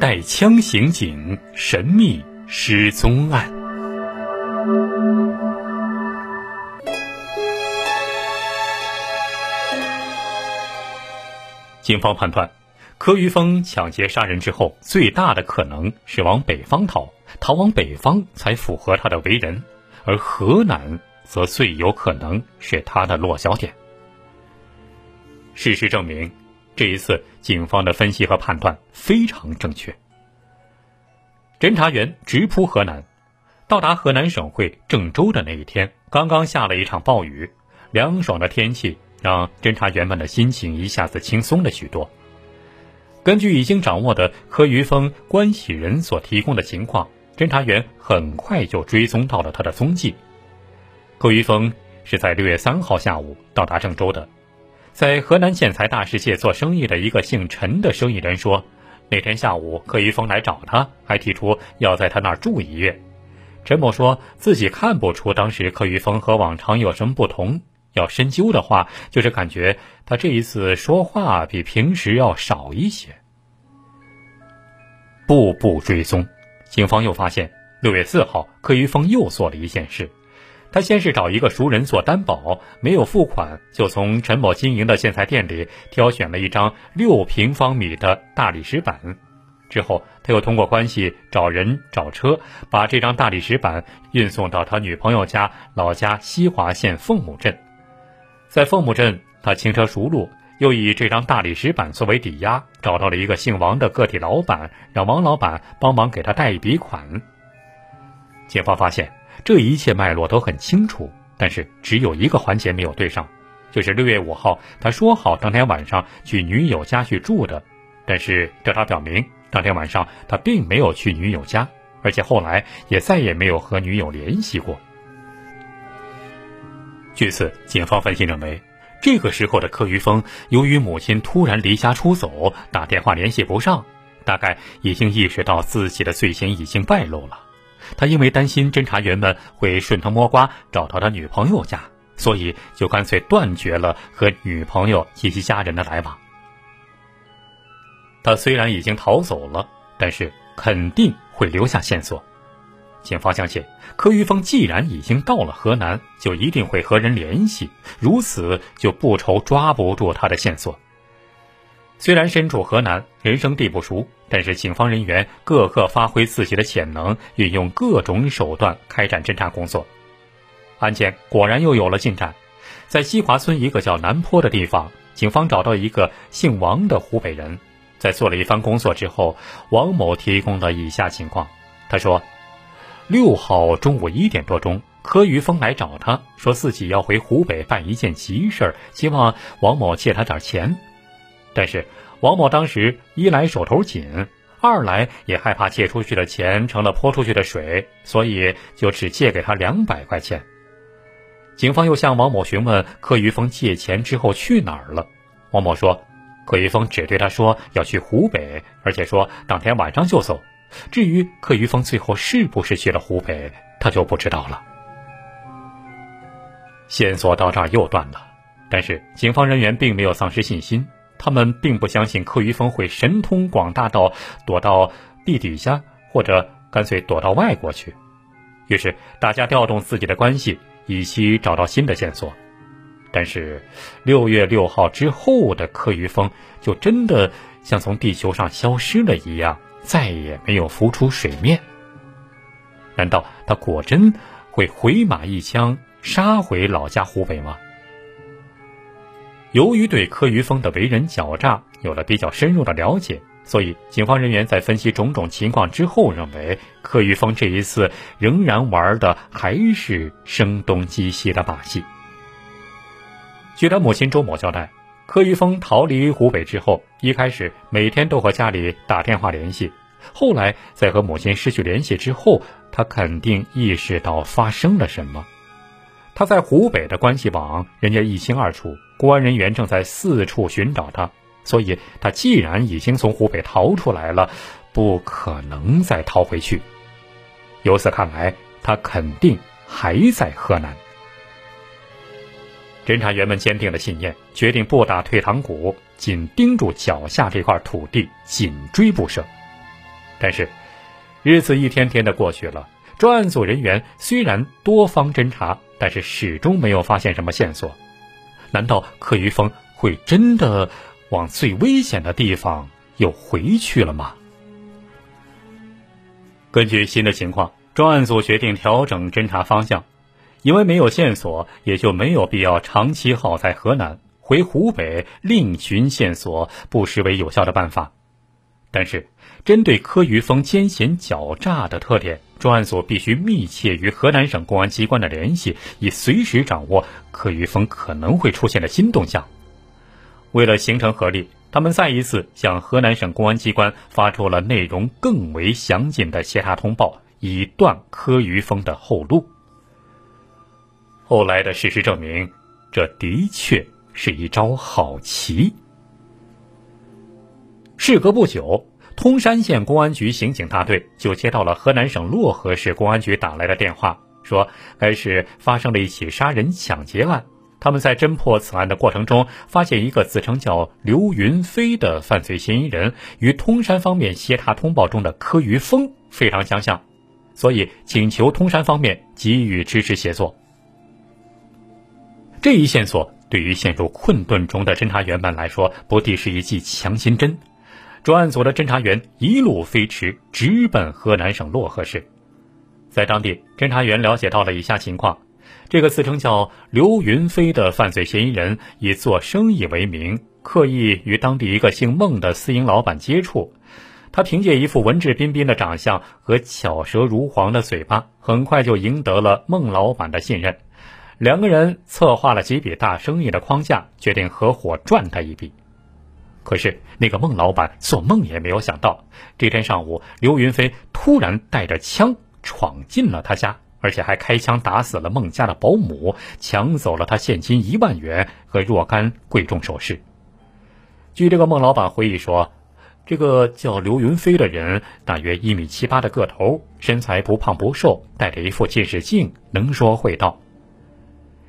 带枪刑警神秘失踪案。警方判断，柯玉峰抢劫杀人之后，最大的可能是往北方逃，逃往北方才符合他的为人，而河南则最有可能是他的落脚点。事实证明，这一次警方的分析和判断非常正确。侦查员直扑河南，到达河南省会郑州的那一天，刚刚下了一场暴雨，凉爽的天气让侦查员们的心情一下子轻松了许多。根据已经掌握的柯于峰关系人所提供的情况，侦查员很快就追踪到了他的踪迹。柯于峰是在六月三号下午到达郑州的。在河南建材大世界做生意的一个姓陈的生意人说，那天下午柯一峰来找他，还提出要在他那儿住一月。陈某说自己看不出当时柯一峰和往常有什么不同，要深究的话，就是感觉他这一次说话比平时要少一些。步步追踪，警方又发现六月四号柯一峰又做了一件事。他先是找一个熟人做担保，没有付款，就从陈某经营的建材店里挑选了一张六平方米的大理石板。之后，他又通过关系找人找车，把这张大理石板运送到他女朋友家老家西华县凤母镇。在凤母镇，他轻车熟路，又以这张大理石板作为抵押，找到了一个姓王的个体老板，让王老板帮忙给他贷一笔款。警方发现。这一切脉络都很清楚，但是只有一个环节没有对上，就是六月五号他说好当天晚上去女友家去住的，但是调查表明当天晚上他并没有去女友家，而且后来也再也没有和女友联系过。据此，警方分析认为，这个时候的柯于峰由于母亲突然离家出走，打电话联系不上，大概已经意识到自己的罪行已经败露了。他因为担心侦查员们会顺藤摸瓜找到他女朋友家，所以就干脆断绝了和女朋友以及家人的来往。他虽然已经逃走了，但是肯定会留下线索。警方相信，柯玉峰既然已经到了河南，就一定会和人联系，如此就不愁抓不住他的线索。虽然身处河南，人生地不熟。但是，警方人员个个发挥自己的潜能，运用各种手段开展侦查工作。案件果然又有了进展，在西华村一个叫南坡的地方，警方找到一个姓王的湖北人。在做了一番工作之后，王某提供了以下情况：他说，六号中午一点多钟，柯于峰来找他，说自己要回湖北办一件急事儿，希望王某借他点钱，但是。王某当时一来手头紧，二来也害怕借出去的钱成了泼出去的水，所以就只借给他两百块钱。警方又向王某询问柯于峰借钱之后去哪儿了。王某说，柯于峰只对他说要去湖北，而且说当天晚上就走。至于柯于峰最后是不是去了湖北，他就不知道了。线索到这儿又断了，但是警方人员并没有丧失信心。他们并不相信柯于峰会神通广大到躲到地底下，或者干脆躲到外国去。于是大家调动自己的关系，以期找到新的线索。但是六月六号之后的柯于峰，就真的像从地球上消失了一样，再也没有浮出水面。难道他果真会回马一枪杀回老家湖北吗？由于对柯于峰的为人狡诈有了比较深入的了解，所以警方人员在分析种种情况之后，认为柯于峰这一次仍然玩的还是声东击西的把戏。据他母亲周某交代，柯于峰逃离湖北之后，一开始每天都和家里打电话联系，后来在和母亲失去联系之后，他肯定意识到发生了什么。他在湖北的关系网，人家一清二楚。公安人员正在四处寻找他，所以他既然已经从湖北逃出来了，不可能再逃回去。由此看来，他肯定还在河南。侦查员们坚定了信念，决定不打退堂鼓，紧盯住脚下这块土地，紧追不舍。但是，日子一天天的过去了，专案组人员虽然多方侦查，但是始终没有发现什么线索。难道柯于峰会真的往最危险的地方又回去了吗？根据新的情况，专案组决定调整侦查方向，因为没有线索，也就没有必要长期耗在河南，回湖北另寻线索，不失为有效的办法。但是，针对柯于峰奸险狡诈的特点，专案组必须密切与河南省公安机关的联系，以随时掌握柯于峰可能会出现的新动向。为了形成合力，他们再一次向河南省公安机关发出了内容更为详尽的协查通报，以断柯于峰的后路。后来的事实证明，这的确是一招好棋。事隔不久，通山县公安局刑警大队就接到了河南省漯河市公安局打来的电话，说该市发生了一起杀人抢劫案。他们在侦破此案的过程中，发现一个自称叫刘云飞的犯罪嫌疑人与通山方面协查通报中的柯于峰非常相像，所以请求通山方面给予支持协作。这一线索对于陷入困顿中的侦查员们来说，不敌是一剂强心针。专案组的侦查员一路飞驰，直奔河南省漯河市。在当地，侦查员了解到了以下情况：这个自称叫刘云飞的犯罪嫌疑人，以做生意为名，刻意与当地一个姓孟的私营老板接触。他凭借一副文质彬彬的长相和巧舌如簧的嘴巴，很快就赢得了孟老板的信任。两个人策划了几笔大生意的框架，决定合伙赚他一笔。可是，那个孟老板做梦也没有想到，这天上午，刘云飞突然带着枪闯进了他家，而且还开枪打死了孟家的保姆，抢走了他现金一万元和若干贵重首饰。据这个孟老板回忆说，这个叫刘云飞的人大约一米七八的个头，身材不胖不瘦，戴着一副近视镜，能说会道。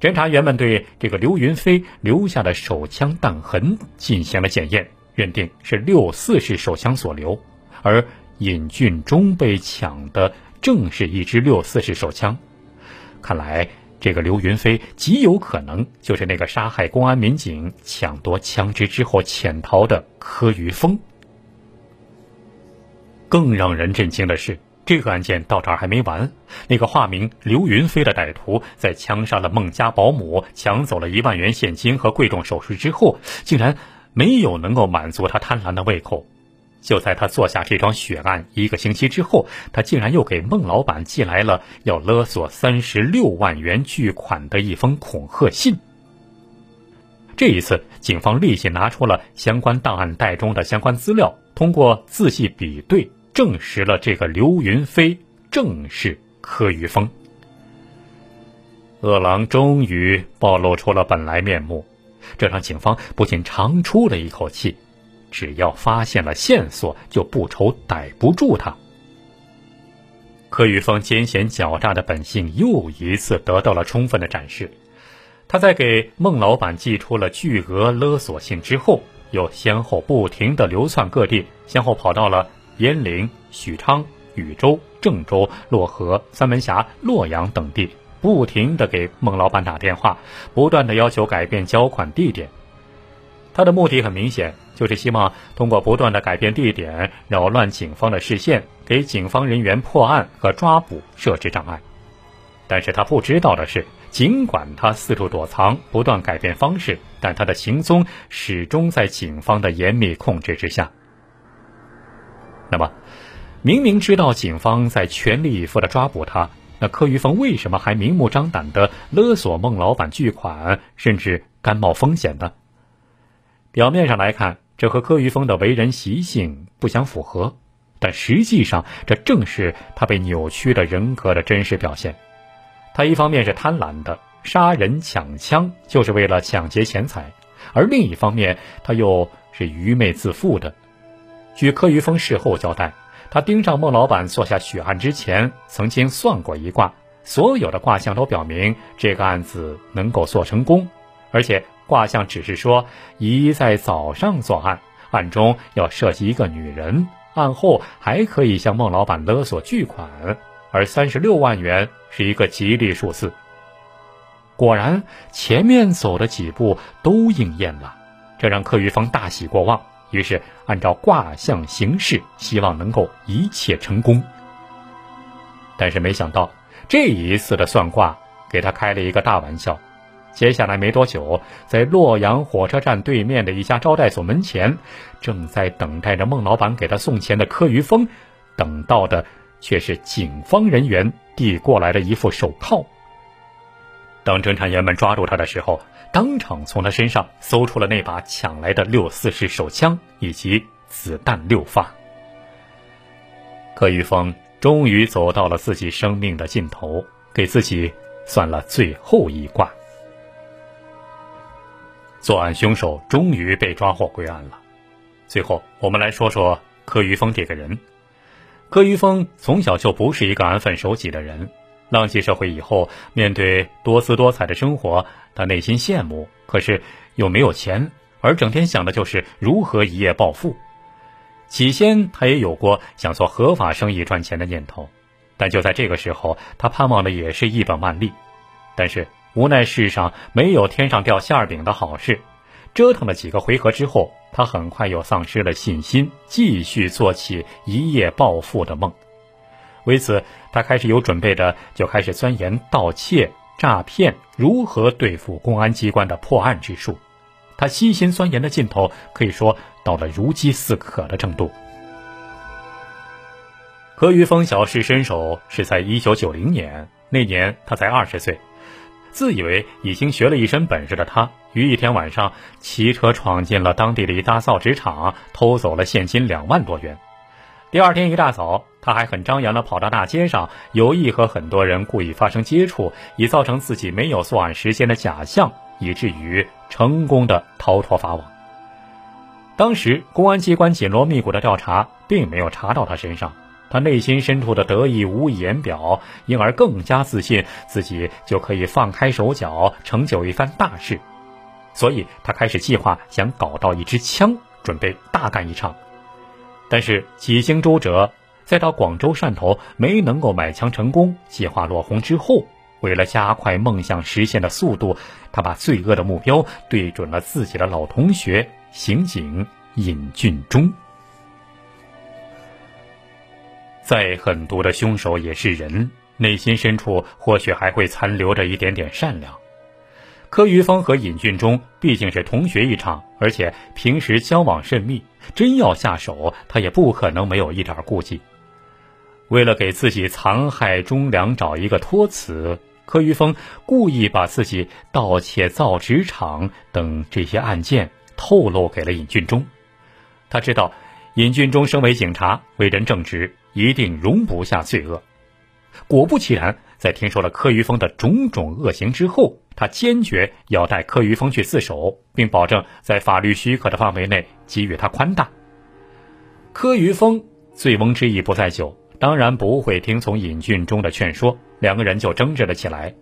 侦查员们对这个刘云飞留下的手枪弹痕进行了检验，认定是六四式手枪所留，而尹俊忠被抢的正是一支六四式手枪。看来，这个刘云飞极有可能就是那个杀害公安民警、抢夺枪支之后潜逃的柯于峰。更让人震惊的是。这个案件到这儿还没完，那个化名刘云飞的歹徒在枪杀了孟家保姆、抢走了一万元现金和贵重首饰之后，竟然没有能够满足他贪婪的胃口。就在他做下这桩血案一个星期之后，他竟然又给孟老板寄来了要勒索三十六万元巨款的一封恐吓信。这一次，警方立即拿出了相关档案袋中的相关资料，通过仔细比对。证实了这个刘云飞正是柯于峰。恶狼终于暴露出了本来面目，这让警方不禁长出了一口气。只要发现了线索，就不愁逮不住他。柯于峰奸险狡诈的本性又一次得到了充分的展示。他在给孟老板寄出了巨额勒索信之后，又先后不停的流窜各地，先后跑到了。鄢陵、许昌、禹州、郑州、漯河、三门峡、洛阳等地，不停的给孟老板打电话，不断的要求改变交款地点。他的目的很明显，就是希望通过不断的改变地点，扰乱警方的视线，给警方人员破案和抓捕设置障碍。但是他不知道的是，尽管他四处躲藏，不断改变方式，但他的行踪始终在警方的严密控制之下。那么，明明知道警方在全力以赴的抓捕他，那柯于峰为什么还明目张胆的勒索孟老板巨款，甚至甘冒风险呢？表面上来看，这和柯于峰的为人习性不相符合，但实际上，这正是他被扭曲的人格的真实表现。他一方面是贪婪的，杀人抢枪就是为了抢劫钱财；而另一方面，他又是愚昧自负的。据柯于峰事后交代，他盯上孟老板做下血案之前，曾经算过一卦，所有的卦象都表明这个案子能够做成功，而且卦象只是说宜在早上作案，案中要涉及一个女人，案后还可以向孟老板勒索巨款，而三十六万元是一个吉利数字。果然，前面走的几步都应验了，这让柯玉峰大喜过望，于是按照卦象行事，希望能够一切成功。但是没想到，这一次的算卦给他开了一个大玩笑。接下来没多久，在洛阳火车站对面的一家招待所门前，正在等待着孟老板给他送钱的柯于峰，等到的却是警方人员递过来的一副手铐。当侦查员们抓住他的时候，当场从他身上搜出了那把抢来的六四式手枪以及子弹六发。柯于峰终于走到了自己生命的尽头，给自己算了最后一卦。作案凶手终于被抓获归案了。最后，我们来说说柯于峰这个人。柯于峰从小就不是一个安分守己的人。浪迹社会以后，面对多姿多彩的生活，他内心羡慕，可是又没有钱，而整天想的就是如何一夜暴富。起先，他也有过想做合法生意赚钱的念头，但就在这个时候，他盼望的也是一本万利。但是。无奈世上没有天上掉馅儿饼的好事，折腾了几个回合之后，他很快又丧失了信心，继续做起一夜暴富的梦。为此，他开始有准备的就开始钻研盗窃、诈骗如何对付公安机关的破案之术。他悉心钻研的劲头可以说到了如饥似渴的程度。何于峰小试身手是在一九九零年，那年他才二十岁。自以为已经学了一身本事的他，于一天晚上骑车闯进了当地的一大造纸厂，偷走了现金两万多元。第二天一大早，他还很张扬地跑到大街上，有意和很多人故意发生接触，以造成自己没有作案时间的假象，以至于成功的逃脱法网。当时公安机关紧锣密鼓的调查，并没有查到他身上。他内心深处的得意无以言表，因而更加自信自己就可以放开手脚成就一番大事，所以他开始计划想搞到一支枪，准备大干一场。但是几经周折，在到广州汕头没能够买枪成功，计划落空之后，为了加快梦想实现的速度，他把罪恶的目标对准了自己的老同学刑警尹俊忠。再狠毒的凶手也是人，内心深处或许还会残留着一点点善良。柯于峰和尹俊忠毕竟是同学一场，而且平时交往甚密，真要下手，他也不可能没有一点顾忌。为了给自己残害忠良找一个托词，柯于峰故意把自己盗窃造纸厂等这些案件透露给了尹俊忠。他知道尹俊忠身为警察，为人正直。一定容不下罪恶。果不其然，在听说了柯于峰的种种恶行之后，他坚决要带柯于峰去自首，并保证在法律许可的范围内给予他宽大。柯于峰醉翁之意不在酒，当然不会听从尹俊忠的劝说，两个人就争执了起来。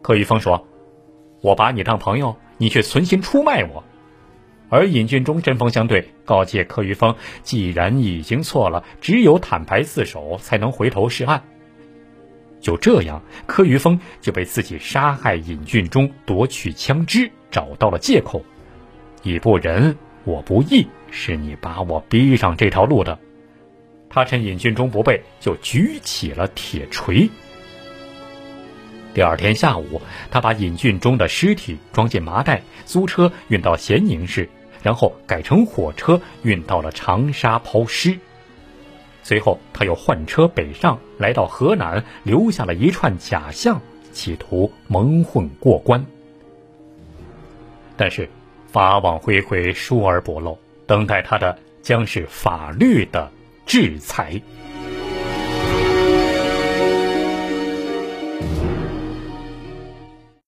柯于峰说：“我把你当朋友，你却存心出卖我。”而尹俊忠针锋相对，告诫柯于峰，既然已经错了，只有坦白自首，才能回头是岸。就这样，柯于峰就被自己杀害尹俊忠、夺取枪支找到了借口。你不仁，我不义，是你把我逼上这条路的。他趁尹俊忠不备，就举起了铁锤。第二天下午，他把尹俊忠的尸体装进麻袋，租车运到咸宁市。然后改乘火车运到了长沙抛尸，随后他又换车北上，来到河南，留下了一串假象，企图蒙混过关。但是法网恢恢，疏而不漏，等待他的将是法律的制裁。